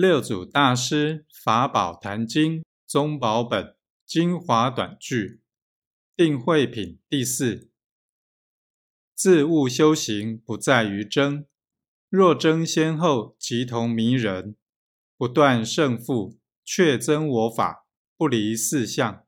六祖大师法宝坛经宗宝本精华短句定慧品第四：自悟修行不在于争，若争先后，即同迷人；不断胜负，却增我法，不离四相。